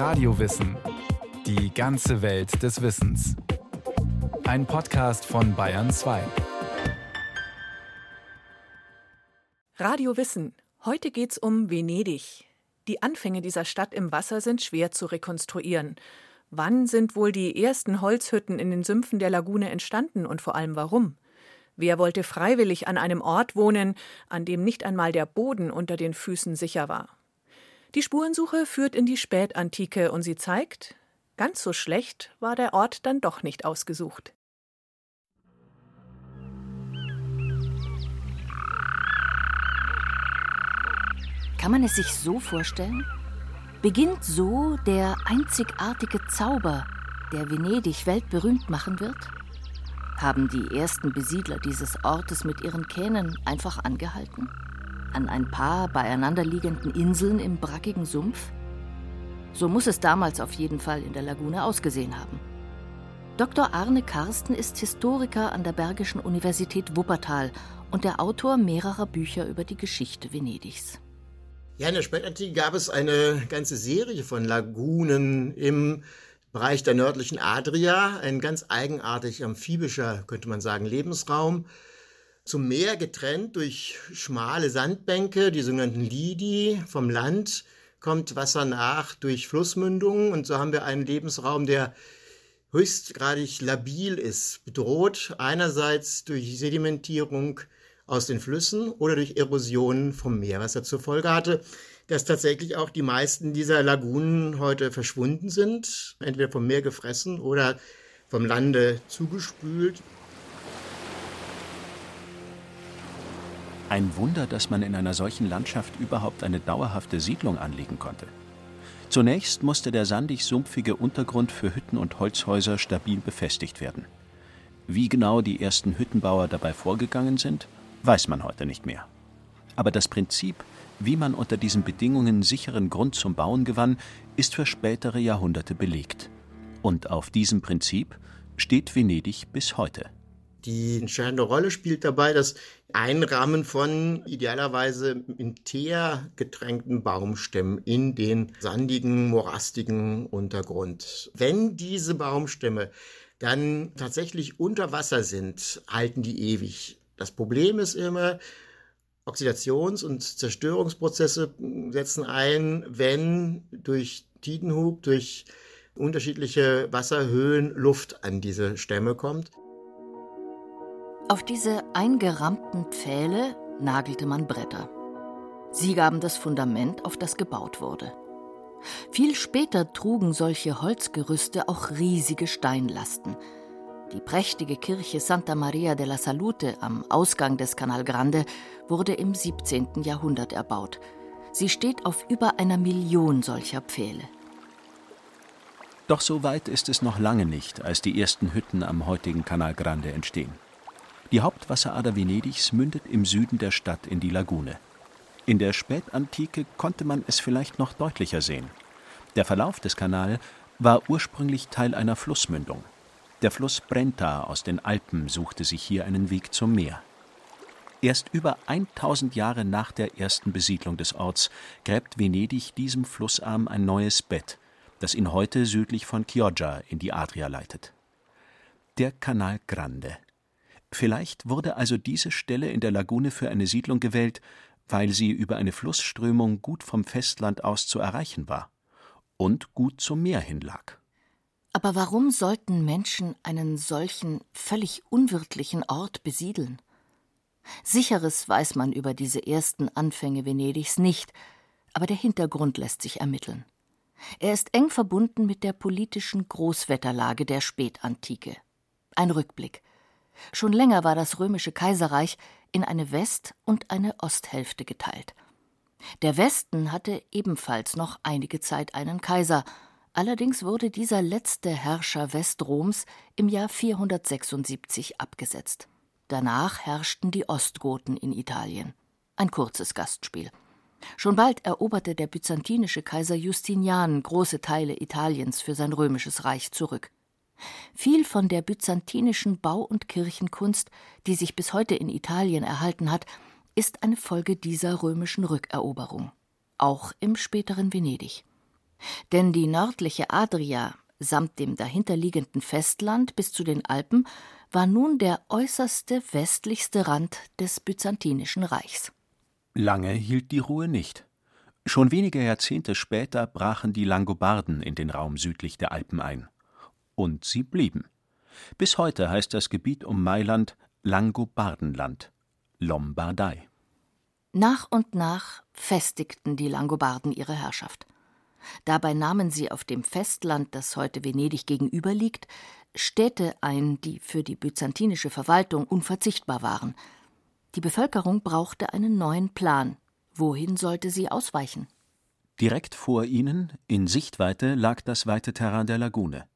Radiowissen. Die ganze Welt des Wissens. Ein Podcast von Bayern 2. Radio Wissen. Heute geht's um Venedig. Die Anfänge dieser Stadt im Wasser sind schwer zu rekonstruieren. Wann sind wohl die ersten Holzhütten in den Sümpfen der Lagune entstanden und vor allem warum? Wer wollte freiwillig an einem Ort wohnen, an dem nicht einmal der Boden unter den Füßen sicher war? Die Spurensuche führt in die Spätantike und sie zeigt, ganz so schlecht war der Ort dann doch nicht ausgesucht. Kann man es sich so vorstellen? Beginnt so der einzigartige Zauber, der Venedig weltberühmt machen wird? Haben die ersten Besiedler dieses Ortes mit ihren Kähnen einfach angehalten? An ein paar beieinanderliegenden Inseln im brackigen Sumpf? So muss es damals auf jeden Fall in der Lagune ausgesehen haben. Dr. Arne Karsten ist Historiker an der Bergischen Universität Wuppertal und der Autor mehrerer Bücher über die Geschichte Venedigs. Ja, in der Spätantike gab es eine ganze Serie von Lagunen im Bereich der nördlichen Adria, ein ganz eigenartig amphibischer, könnte man sagen, Lebensraum. Zum Meer getrennt durch schmale Sandbänke, die sogenannten Lidi. Vom Land kommt Wasser nach durch Flussmündungen und so haben wir einen Lebensraum, der höchstgradig labil ist, bedroht einerseits durch Sedimentierung aus den Flüssen oder durch Erosion vom Meer, was er zur Folge hatte, dass tatsächlich auch die meisten dieser Lagunen heute verschwunden sind, entweder vom Meer gefressen oder vom Lande zugespült. Ein Wunder, dass man in einer solchen Landschaft überhaupt eine dauerhafte Siedlung anlegen konnte. Zunächst musste der sandig-sumpfige Untergrund für Hütten und Holzhäuser stabil befestigt werden. Wie genau die ersten Hüttenbauer dabei vorgegangen sind, weiß man heute nicht mehr. Aber das Prinzip, wie man unter diesen Bedingungen sicheren Grund zum Bauen gewann, ist für spätere Jahrhunderte belegt. Und auf diesem Prinzip steht Venedig bis heute. Die entscheidende Rolle spielt dabei das Einrahmen von idealerweise in Teer getränkten Baumstämmen in den sandigen, morastigen Untergrund. Wenn diese Baumstämme dann tatsächlich unter Wasser sind, halten die ewig. Das Problem ist immer, Oxidations- und Zerstörungsprozesse setzen ein, wenn durch Tidenhub, durch unterschiedliche Wasserhöhen Luft an diese Stämme kommt. Auf diese eingerammten Pfähle nagelte man Bretter. Sie gaben das Fundament, auf das gebaut wurde. Viel später trugen solche Holzgerüste auch riesige Steinlasten – die prächtige Kirche Santa Maria della Salute am Ausgang des Canal Grande wurde im 17. Jahrhundert erbaut. Sie steht auf über einer Million solcher Pfähle. Doch so weit ist es noch lange nicht, als die ersten Hütten am heutigen Canal Grande entstehen. Die Hauptwasserader Venedigs mündet im Süden der Stadt in die Lagune. In der Spätantike konnte man es vielleicht noch deutlicher sehen. Der Verlauf des Kanals war ursprünglich Teil einer Flussmündung. Der Fluss Brenta aus den Alpen suchte sich hier einen Weg zum Meer. Erst über 1000 Jahre nach der ersten Besiedlung des Orts gräbt Venedig diesem Flussarm ein neues Bett, das ihn heute südlich von Chioggia in die Adria leitet. Der Canal Grande. Vielleicht wurde also diese Stelle in der Lagune für eine Siedlung gewählt, weil sie über eine Flussströmung gut vom Festland aus zu erreichen war und gut zum Meer hin lag. Aber warum sollten Menschen einen solchen völlig unwirtlichen Ort besiedeln? Sicheres weiß man über diese ersten Anfänge Venedigs nicht, aber der Hintergrund lässt sich ermitteln. Er ist eng verbunden mit der politischen Großwetterlage der Spätantike. Ein Rückblick. Schon länger war das römische Kaiserreich in eine West- und eine Osthälfte geteilt. Der Westen hatte ebenfalls noch einige Zeit einen Kaiser, Allerdings wurde dieser letzte Herrscher Westroms im Jahr 476 abgesetzt. Danach herrschten die Ostgoten in Italien. Ein kurzes Gastspiel. Schon bald eroberte der byzantinische Kaiser Justinian große Teile Italiens für sein römisches Reich zurück. Viel von der byzantinischen Bau- und Kirchenkunst, die sich bis heute in Italien erhalten hat, ist eine Folge dieser römischen Rückeroberung. Auch im späteren Venedig. Denn die nördliche Adria samt dem dahinterliegenden Festland bis zu den Alpen war nun der äußerste westlichste Rand des Byzantinischen Reichs. Lange hielt die Ruhe nicht. Schon wenige Jahrzehnte später brachen die Langobarden in den Raum südlich der Alpen ein. Und sie blieben. Bis heute heißt das Gebiet um Mailand Langobardenland, Lombardei. Nach und nach festigten die Langobarden ihre Herrschaft. Dabei nahmen sie auf dem Festland, das heute Venedig gegenüberliegt, Städte ein, die für die byzantinische Verwaltung unverzichtbar waren. Die Bevölkerung brauchte einen neuen Plan. Wohin sollte sie ausweichen? Direkt vor ihnen, in Sichtweite, lag das weite Terrain der Lagune.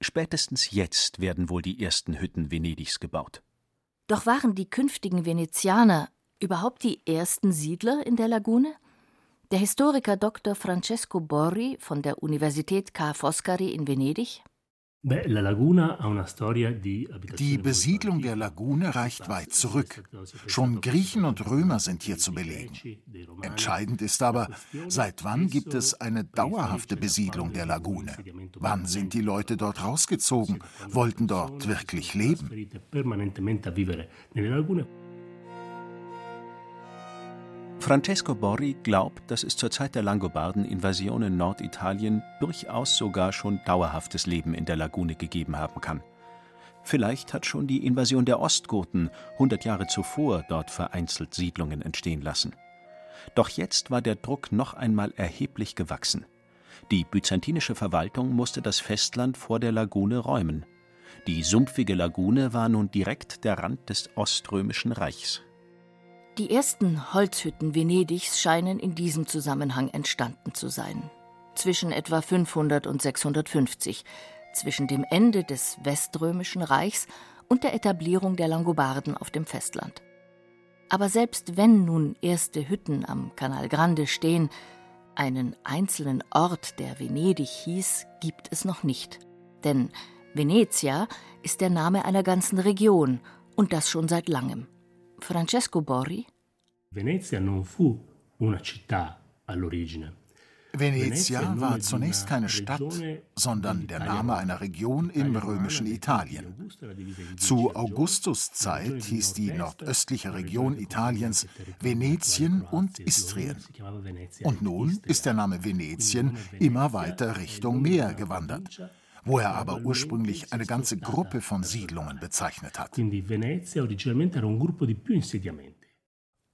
Spätestens jetzt werden wohl die ersten Hütten Venedigs gebaut. Doch waren die künftigen Venezianer überhaupt die ersten Siedler in der Lagune? Der Historiker Dr. Francesco Borri von der Universität Ca' Foscari in Venedig die Besiedlung der Lagune reicht weit zurück. Schon Griechen und Römer sind hier zu belegen. Entscheidend ist aber, seit wann gibt es eine dauerhafte Besiedlung der Lagune? Wann sind die Leute dort rausgezogen, wollten dort wirklich leben? Francesco Borri glaubt, dass es zur Zeit der Langobarden-Invasion in Norditalien durchaus sogar schon dauerhaftes Leben in der Lagune gegeben haben kann. Vielleicht hat schon die Invasion der Ostgoten 100 Jahre zuvor dort vereinzelt Siedlungen entstehen lassen. Doch jetzt war der Druck noch einmal erheblich gewachsen. Die byzantinische Verwaltung musste das Festland vor der Lagune räumen. Die sumpfige Lagune war nun direkt der Rand des Oströmischen Reichs. Die ersten Holzhütten Venedigs scheinen in diesem Zusammenhang entstanden zu sein. Zwischen etwa 500 und 650, zwischen dem Ende des Weströmischen Reichs und der Etablierung der Langobarden auf dem Festland. Aber selbst wenn nun erste Hütten am Canal Grande stehen, einen einzelnen Ort, der Venedig hieß, gibt es noch nicht. Denn Venezia ist der Name einer ganzen Region und das schon seit langem. Francesco Borri. Venezia non fu una città all'origine. Venezia war zunächst keine Stadt, sondern der Name einer Region im römischen Italien. Zu Augustus Zeit hieß die nordöstliche Region Italiens Venetien und Istrien. Und nun ist der Name Venetien immer weiter Richtung Meer gewandert wo er aber ursprünglich eine ganze Gruppe von Siedlungen bezeichnet hat.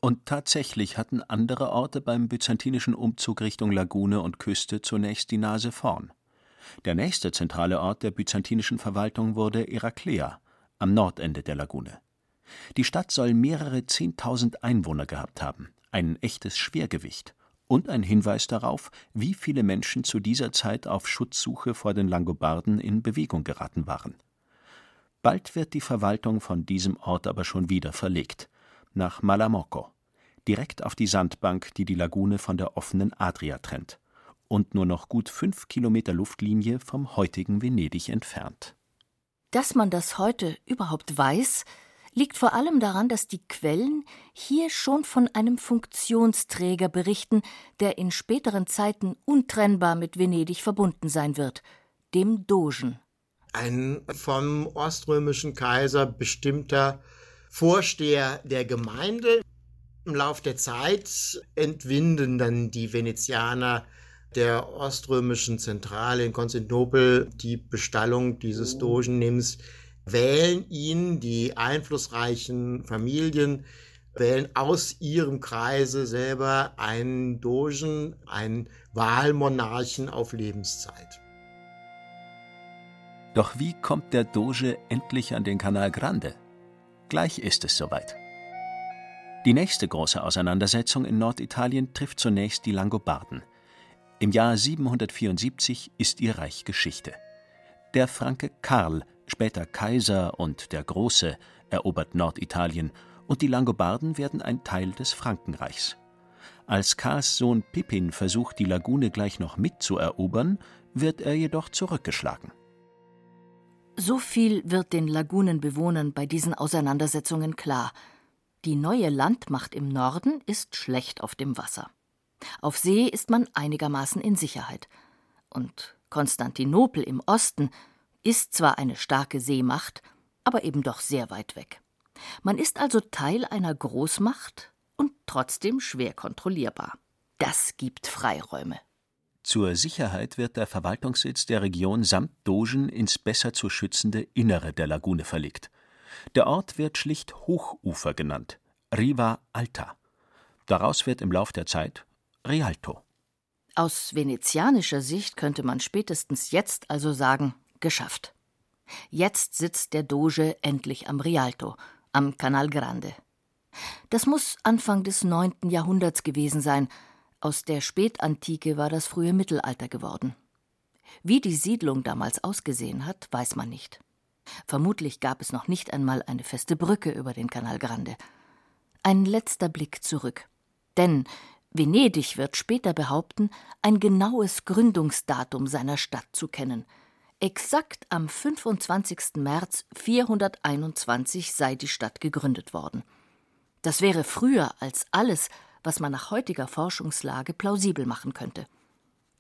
Und tatsächlich hatten andere Orte beim byzantinischen Umzug Richtung Lagune und Küste zunächst die Nase vorn. Der nächste zentrale Ort der byzantinischen Verwaltung wurde Eraklea, am Nordende der Lagune. Die Stadt soll mehrere Zehntausend Einwohner gehabt haben, ein echtes Schwergewicht und ein Hinweis darauf, wie viele Menschen zu dieser Zeit auf Schutzsuche vor den Langobarden in Bewegung geraten waren. Bald wird die Verwaltung von diesem Ort aber schon wieder verlegt, nach Malamocco, direkt auf die Sandbank, die die Lagune von der offenen Adria trennt und nur noch gut fünf Kilometer Luftlinie vom heutigen Venedig entfernt. Dass man das heute überhaupt weiß, liegt vor allem daran, dass die Quellen hier schon von einem Funktionsträger berichten, der in späteren Zeiten untrennbar mit Venedig verbunden sein wird, dem Dogen. Ein vom oströmischen Kaiser bestimmter Vorsteher der Gemeinde. Im Lauf der Zeit entwinden dann die Venezianer der oströmischen Zentrale in Konstantinopel die Bestallung dieses Dogennims wählen ihn die einflussreichen Familien, wählen aus ihrem Kreise selber einen Dogen, einen Wahlmonarchen auf Lebenszeit. Doch wie kommt der Doge endlich an den Canal Grande? Gleich ist es soweit. Die nächste große Auseinandersetzung in Norditalien trifft zunächst die Langobarden. Im Jahr 774 ist ihr Reich Geschichte. Der Franke Karl später Kaiser und der Große, erobert Norditalien, und die Langobarden werden ein Teil des Frankenreichs. Als Karls Sohn Pippin versucht, die Lagune gleich noch mitzuerobern, wird er jedoch zurückgeschlagen. So viel wird den Lagunenbewohnern bei diesen Auseinandersetzungen klar. Die neue Landmacht im Norden ist schlecht auf dem Wasser. Auf See ist man einigermaßen in Sicherheit. und Konstantinopel im Osten ist zwar eine starke Seemacht, aber eben doch sehr weit weg. Man ist also Teil einer Großmacht und trotzdem schwer kontrollierbar. Das gibt Freiräume. Zur Sicherheit wird der Verwaltungssitz der Region samt Dogen ins besser zu schützende Innere der Lagune verlegt. Der Ort wird schlicht Hochufer genannt, Riva Alta. Daraus wird im Lauf der Zeit Rialto. Aus venezianischer Sicht könnte man spätestens jetzt also sagen, geschafft. Jetzt sitzt der Doge endlich am Rialto, am Canal Grande. Das muss Anfang des 9. Jahrhunderts gewesen sein, aus der Spätantike war das frühe Mittelalter geworden. Wie die Siedlung damals ausgesehen hat, weiß man nicht. Vermutlich gab es noch nicht einmal eine feste Brücke über den Canal Grande. Ein letzter Blick zurück. Denn Venedig wird später behaupten, ein genaues Gründungsdatum seiner Stadt zu kennen. Exakt am 25. März 421 sei die Stadt gegründet worden. Das wäre früher als alles, was man nach heutiger Forschungslage plausibel machen könnte.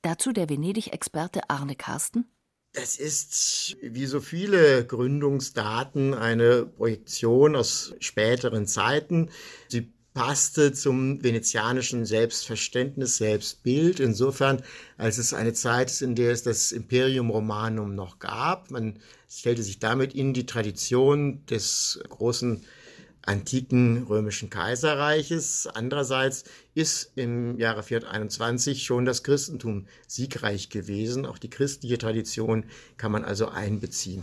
Dazu der Venedig-Experte Arne Karsten. Das ist wie so viele Gründungsdaten eine Projektion aus späteren Zeiten. Sie passte zum venezianischen Selbstverständnis, Selbstbild, insofern, als es eine Zeit ist, in der es das Imperium Romanum noch gab. Man stellte sich damit in die Tradition des großen antiken römischen Kaiserreiches. Andererseits ist im Jahre 421 schon das Christentum siegreich gewesen. Auch die christliche Tradition kann man also einbeziehen.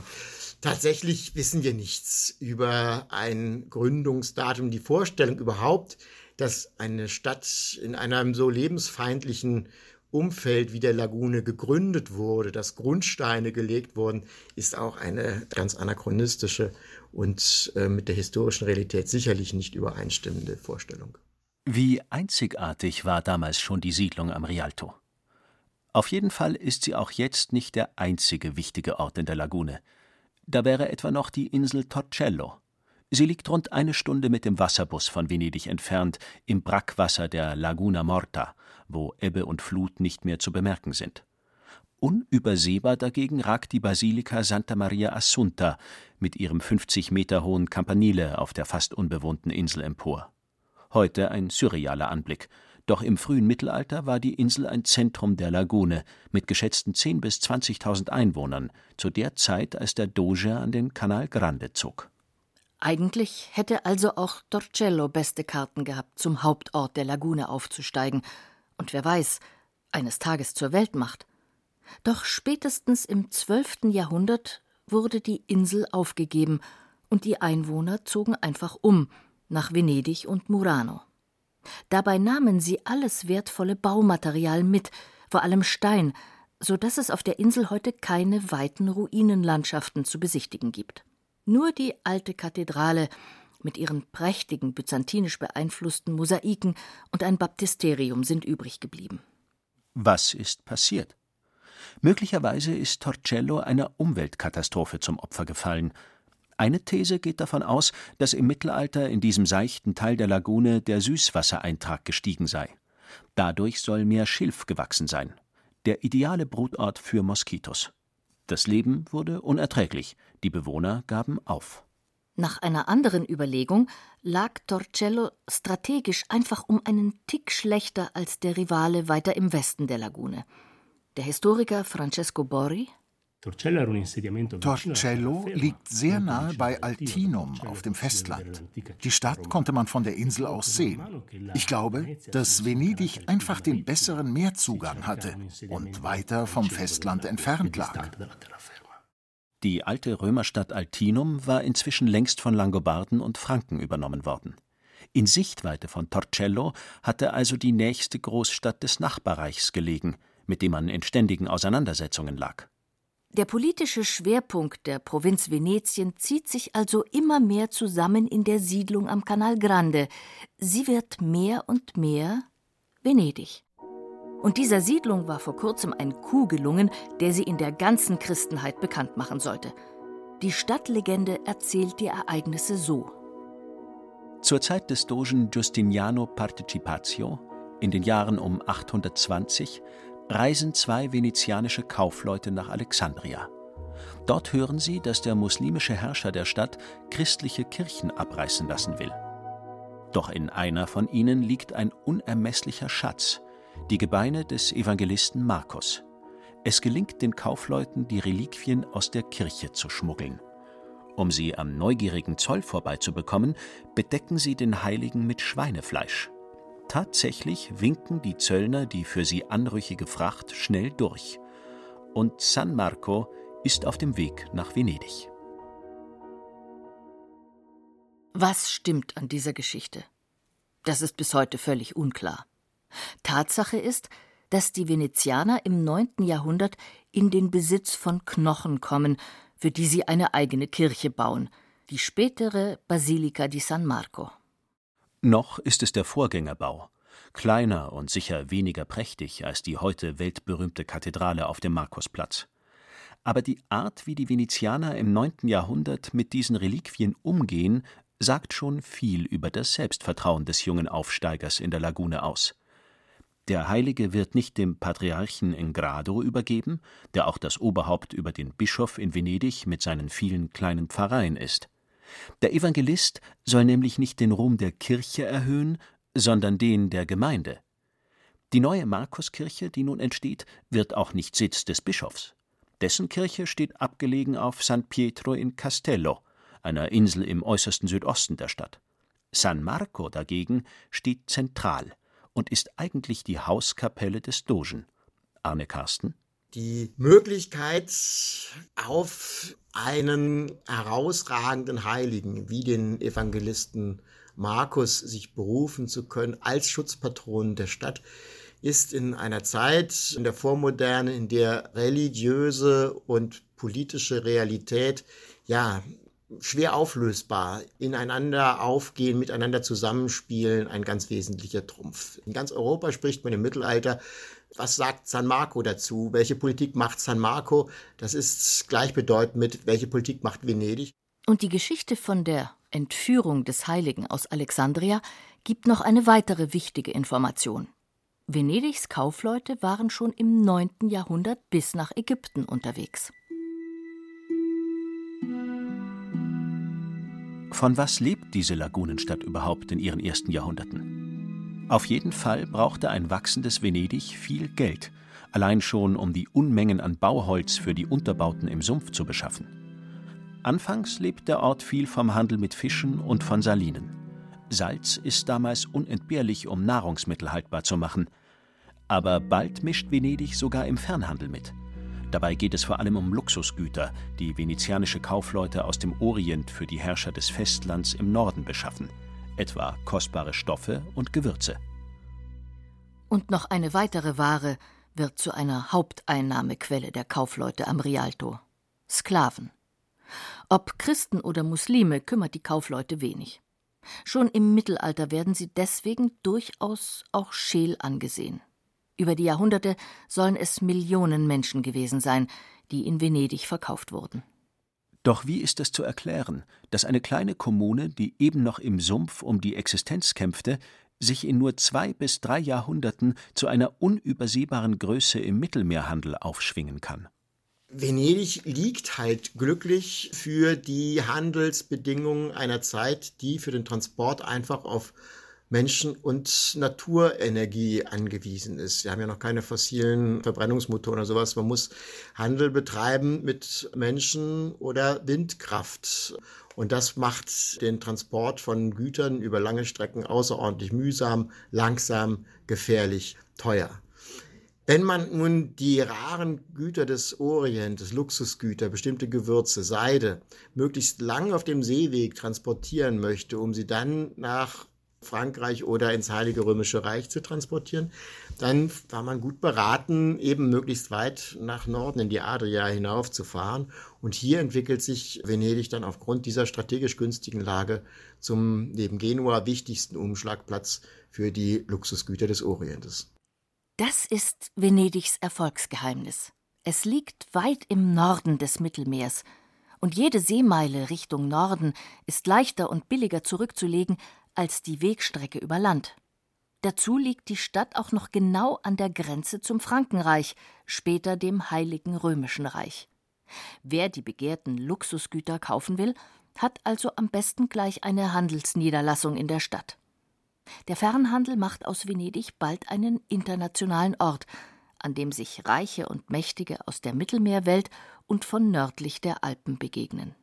Tatsächlich wissen wir nichts über ein Gründungsdatum, die Vorstellung überhaupt, dass eine Stadt in einem so lebensfeindlichen Umfeld wie der Lagune gegründet wurde, dass Grundsteine gelegt wurden, ist auch eine ganz anachronistische und äh, mit der historischen Realität sicherlich nicht übereinstimmende Vorstellung. Wie einzigartig war damals schon die Siedlung am Rialto? Auf jeden Fall ist sie auch jetzt nicht der einzige wichtige Ort in der Lagune. Da wäre etwa noch die Insel Torcello. Sie liegt rund eine Stunde mit dem Wasserbus von Venedig entfernt, im Brackwasser der Laguna Morta, wo Ebbe und Flut nicht mehr zu bemerken sind. Unübersehbar dagegen ragt die Basilika Santa Maria Assunta mit ihrem 50 Meter hohen Campanile auf der fast unbewohnten Insel empor. Heute ein surrealer Anblick. Doch im frühen Mittelalter war die Insel ein Zentrum der Lagune mit geschätzten 10.000 bis 20.000 Einwohnern, zu der Zeit, als der Doge an den Canal Grande zog. Eigentlich hätte also auch Torcello beste Karten gehabt, zum Hauptort der Lagune aufzusteigen und wer weiß, eines Tages zur Weltmacht. Doch spätestens im 12. Jahrhundert wurde die Insel aufgegeben und die Einwohner zogen einfach um nach Venedig und Murano. Dabei nahmen sie alles wertvolle Baumaterial mit, vor allem Stein, so dass es auf der Insel heute keine weiten Ruinenlandschaften zu besichtigen gibt. Nur die alte Kathedrale mit ihren prächtigen byzantinisch beeinflussten Mosaiken und ein Baptisterium sind übrig geblieben. Was ist passiert? Möglicherweise ist Torcello einer Umweltkatastrophe zum Opfer gefallen. Eine These geht davon aus, dass im Mittelalter in diesem seichten Teil der Lagune der Süßwassereintrag gestiegen sei. Dadurch soll mehr Schilf gewachsen sein. Der ideale Brutort für Moskitos. Das Leben wurde unerträglich. Die Bewohner gaben auf. Nach einer anderen Überlegung lag Torcello strategisch einfach um einen Tick schlechter als der Rivale weiter im Westen der Lagune. Der Historiker Francesco Borri Torcello liegt sehr nahe bei Altinum auf dem Festland. Die Stadt konnte man von der Insel aus sehen. Ich glaube, dass Venedig einfach den besseren Meerzugang hatte und weiter vom Festland entfernt lag. Die alte Römerstadt Altinum war inzwischen längst von Langobarden und Franken übernommen worden. In Sichtweite von Torcello hatte also die nächste Großstadt des Nachbarreichs gelegen – mit dem man in ständigen Auseinandersetzungen lag. Der politische Schwerpunkt der Provinz Venetien zieht sich also immer mehr zusammen in der Siedlung am Canal Grande. Sie wird mehr und mehr Venedig. Und dieser Siedlung war vor kurzem ein Coup gelungen, der sie in der ganzen Christenheit bekannt machen sollte. Die Stadtlegende erzählt die Ereignisse so. Zur Zeit des Dogen Giustiniano Partecipatio, in den Jahren um 820, reisen zwei venezianische Kaufleute nach Alexandria. Dort hören sie, dass der muslimische Herrscher der Stadt christliche Kirchen abreißen lassen will. Doch in einer von ihnen liegt ein unermesslicher Schatz, die Gebeine des Evangelisten Markus. Es gelingt den Kaufleuten, die Reliquien aus der Kirche zu schmuggeln. Um sie am neugierigen Zoll vorbeizubekommen, bedecken sie den Heiligen mit Schweinefleisch. Tatsächlich winken die Zöllner die für sie anrüchige Fracht schnell durch. Und San Marco ist auf dem Weg nach Venedig. Was stimmt an dieser Geschichte? Das ist bis heute völlig unklar. Tatsache ist, dass die Venezianer im 9. Jahrhundert in den Besitz von Knochen kommen, für die sie eine eigene Kirche bauen, die spätere Basilika di San Marco. Noch ist es der Vorgängerbau, kleiner und sicher weniger prächtig als die heute weltberühmte Kathedrale auf dem Markusplatz. Aber die Art, wie die Venezianer im 9. Jahrhundert mit diesen Reliquien umgehen, sagt schon viel über das Selbstvertrauen des jungen Aufsteigers in der Lagune aus. Der Heilige wird nicht dem Patriarchen in Grado übergeben, der auch das Oberhaupt über den Bischof in Venedig mit seinen vielen kleinen Pfarreien ist. Der Evangelist soll nämlich nicht den Ruhm der Kirche erhöhen, sondern den der Gemeinde. Die neue Markuskirche, die nun entsteht, wird auch nicht Sitz des Bischofs. Dessen Kirche steht abgelegen auf San Pietro in Castello, einer Insel im äußersten Südosten der Stadt. San Marco dagegen steht zentral und ist eigentlich die Hauskapelle des Dogen. Arne Karsten? Die Möglichkeit, auf einen herausragenden Heiligen wie den Evangelisten Markus sich berufen zu können als Schutzpatron der Stadt, ist in einer Zeit in der Vormoderne, in der religiöse und politische Realität ja schwer auflösbar, ineinander aufgehen, miteinander zusammenspielen, ein ganz wesentlicher Trumpf. In ganz Europa spricht man im Mittelalter, was sagt San Marco dazu? Welche Politik macht San Marco? Das ist gleichbedeutend mit, welche Politik macht Venedig? Und die Geschichte von der Entführung des Heiligen aus Alexandria gibt noch eine weitere wichtige Information. Venedigs Kaufleute waren schon im 9. Jahrhundert bis nach Ägypten unterwegs. Von was lebt diese Lagunenstadt überhaupt in ihren ersten Jahrhunderten? Auf jeden Fall brauchte ein wachsendes Venedig viel Geld, allein schon um die Unmengen an Bauholz für die Unterbauten im Sumpf zu beschaffen. Anfangs lebt der Ort viel vom Handel mit Fischen und von Salinen. Salz ist damals unentbehrlich, um Nahrungsmittel haltbar zu machen. Aber bald mischt Venedig sogar im Fernhandel mit. Dabei geht es vor allem um Luxusgüter, die venezianische Kaufleute aus dem Orient für die Herrscher des Festlands im Norden beschaffen, etwa kostbare Stoffe und Gewürze. Und noch eine weitere Ware wird zu einer Haupteinnahmequelle der Kaufleute am Rialto Sklaven. Ob Christen oder Muslime kümmert die Kaufleute wenig. Schon im Mittelalter werden sie deswegen durchaus auch scheel angesehen. Über die Jahrhunderte sollen es Millionen Menschen gewesen sein, die in Venedig verkauft wurden. Doch wie ist es zu erklären, dass eine kleine Kommune, die eben noch im Sumpf um die Existenz kämpfte, sich in nur zwei bis drei Jahrhunderten zu einer unübersehbaren Größe im Mittelmeerhandel aufschwingen kann? Venedig liegt halt glücklich für die Handelsbedingungen einer Zeit, die für den Transport einfach auf Menschen- und Naturenergie angewiesen ist. Wir haben ja noch keine fossilen Verbrennungsmotoren oder sowas. Man muss Handel betreiben mit Menschen oder Windkraft. Und das macht den Transport von Gütern über lange Strecken außerordentlich mühsam, langsam, gefährlich, teuer. Wenn man nun die raren Güter des Orients, Luxusgüter, bestimmte Gewürze, Seide, möglichst lang auf dem Seeweg transportieren möchte, um sie dann nach Frankreich oder ins Heilige Römische Reich zu transportieren, dann war man gut beraten, eben möglichst weit nach Norden in die Adria hinaufzufahren. Und hier entwickelt sich Venedig dann aufgrund dieser strategisch günstigen Lage zum neben Genua wichtigsten Umschlagplatz für die Luxusgüter des Orientes. Das ist Venedigs Erfolgsgeheimnis. Es liegt weit im Norden des Mittelmeers, und jede Seemeile Richtung Norden ist leichter und billiger zurückzulegen als die Wegstrecke über Land. Dazu liegt die Stadt auch noch genau an der Grenze zum Frankenreich, später dem Heiligen Römischen Reich. Wer die begehrten Luxusgüter kaufen will, hat also am besten gleich eine Handelsniederlassung in der Stadt. Der Fernhandel macht aus Venedig bald einen internationalen Ort, an dem sich Reiche und Mächtige aus der Mittelmeerwelt und von nördlich der Alpen begegnen.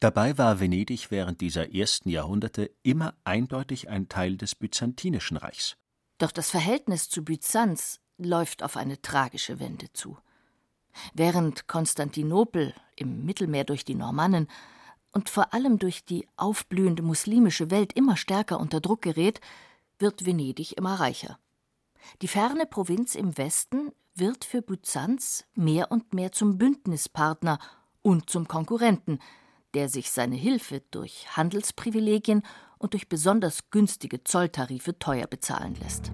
Dabei war Venedig während dieser ersten Jahrhunderte immer eindeutig ein Teil des Byzantinischen Reichs. Doch das Verhältnis zu Byzanz läuft auf eine tragische Wende zu. Während Konstantinopel im Mittelmeer durch die Normannen und vor allem durch die aufblühende muslimische Welt immer stärker unter Druck gerät, wird Venedig immer reicher. Die ferne Provinz im Westen wird für Byzanz mehr und mehr zum Bündnispartner und zum Konkurrenten, der sich seine Hilfe durch Handelsprivilegien und durch besonders günstige Zolltarife teuer bezahlen lässt.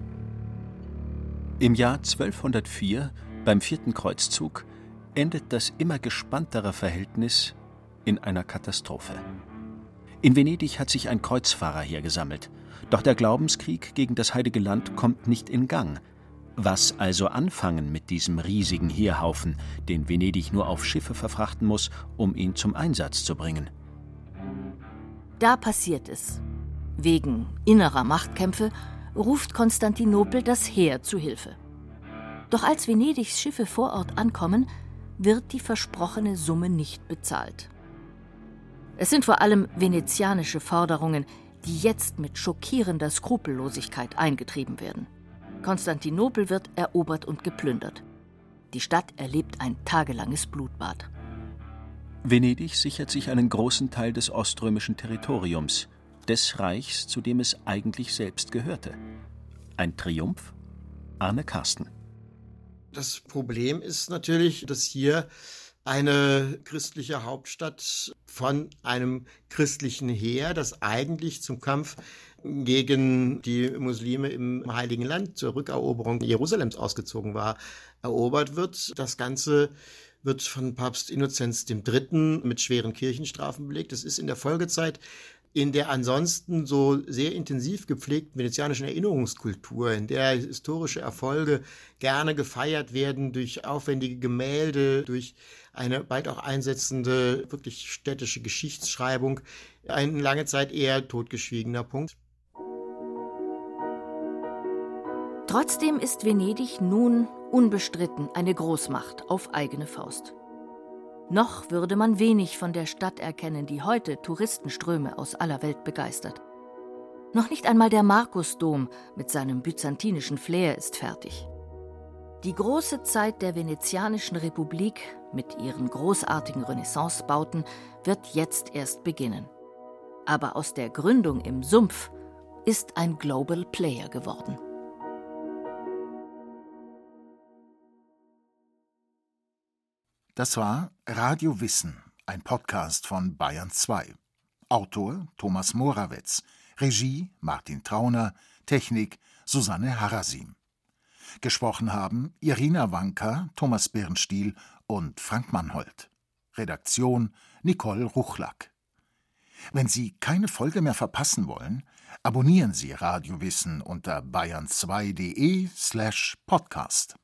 Im Jahr 1204, beim vierten Kreuzzug, endet das immer gespanntere Verhältnis in einer Katastrophe. In Venedig hat sich ein Kreuzfahrer hergesammelt, doch der Glaubenskrieg gegen das Heilige Land kommt nicht in Gang. Was also anfangen mit diesem riesigen Heerhaufen, den Venedig nur auf Schiffe verfrachten muss, um ihn zum Einsatz zu bringen? Da passiert es. Wegen innerer Machtkämpfe ruft Konstantinopel das Heer zu Hilfe. Doch als Venedigs Schiffe vor Ort ankommen, wird die versprochene Summe nicht bezahlt. Es sind vor allem venezianische Forderungen, die jetzt mit schockierender Skrupellosigkeit eingetrieben werden. Konstantinopel wird erobert und geplündert. Die Stadt erlebt ein tagelanges Blutbad. Venedig sichert sich einen großen Teil des oströmischen Territoriums, des Reichs, zu dem es eigentlich selbst gehörte. Ein Triumph? Arne Karsten. Das Problem ist natürlich, dass hier eine christliche Hauptstadt von einem christlichen Heer, das eigentlich zum Kampf gegen die Muslime im Heiligen Land zur Rückeroberung Jerusalems ausgezogen war, erobert wird. Das Ganze wird von Papst Innozenz III. mit schweren Kirchenstrafen belegt. Das ist in der Folgezeit in der ansonsten so sehr intensiv gepflegten venezianischen Erinnerungskultur, in der historische Erfolge gerne gefeiert werden durch aufwendige Gemälde, durch eine bald auch einsetzende, wirklich städtische Geschichtsschreibung, ein lange Zeit eher totgeschwiegener Punkt. Trotzdem ist Venedig nun unbestritten eine Großmacht auf eigene Faust. Noch würde man wenig von der Stadt erkennen, die heute Touristenströme aus aller Welt begeistert. Noch nicht einmal der Markusdom mit seinem byzantinischen Flair ist fertig. Die große Zeit der Venezianischen Republik mit ihren großartigen Renaissancebauten wird jetzt erst beginnen. Aber aus der Gründung im Sumpf ist ein Global Player geworden. Das war Radio Wissen, ein Podcast von Bayern 2. Autor Thomas Morawetz, Regie Martin Trauner, Technik Susanne Harasim. Gesprochen haben Irina Wanka, Thomas Birnstiel und Frank Mannhold. Redaktion Nicole Ruchlack. Wenn Sie keine Folge mehr verpassen wollen, abonnieren Sie Radio Wissen unter bayern2.de slash podcast.